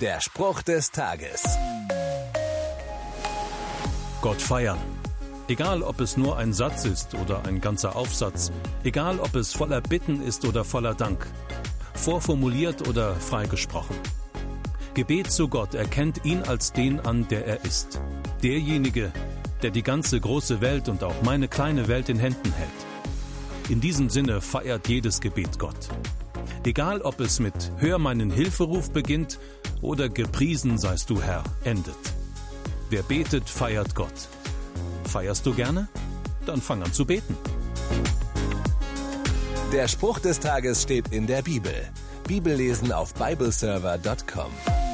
Der Spruch des Tages. Gott feiern. Egal, ob es nur ein Satz ist oder ein ganzer Aufsatz, egal, ob es voller Bitten ist oder voller Dank, vorformuliert oder freigesprochen. Gebet zu Gott erkennt ihn als den an, der er ist. Derjenige, der die ganze große Welt und auch meine kleine Welt in Händen hält. In diesem Sinne feiert jedes Gebet Gott. Egal, ob es mit Hör meinen Hilferuf beginnt oder Gepriesen seist du Herr endet. Wer betet, feiert Gott. Feierst du gerne? Dann fang an zu beten. Der Spruch des Tages steht in der Bibel. Bibellesen auf bibleserver.com.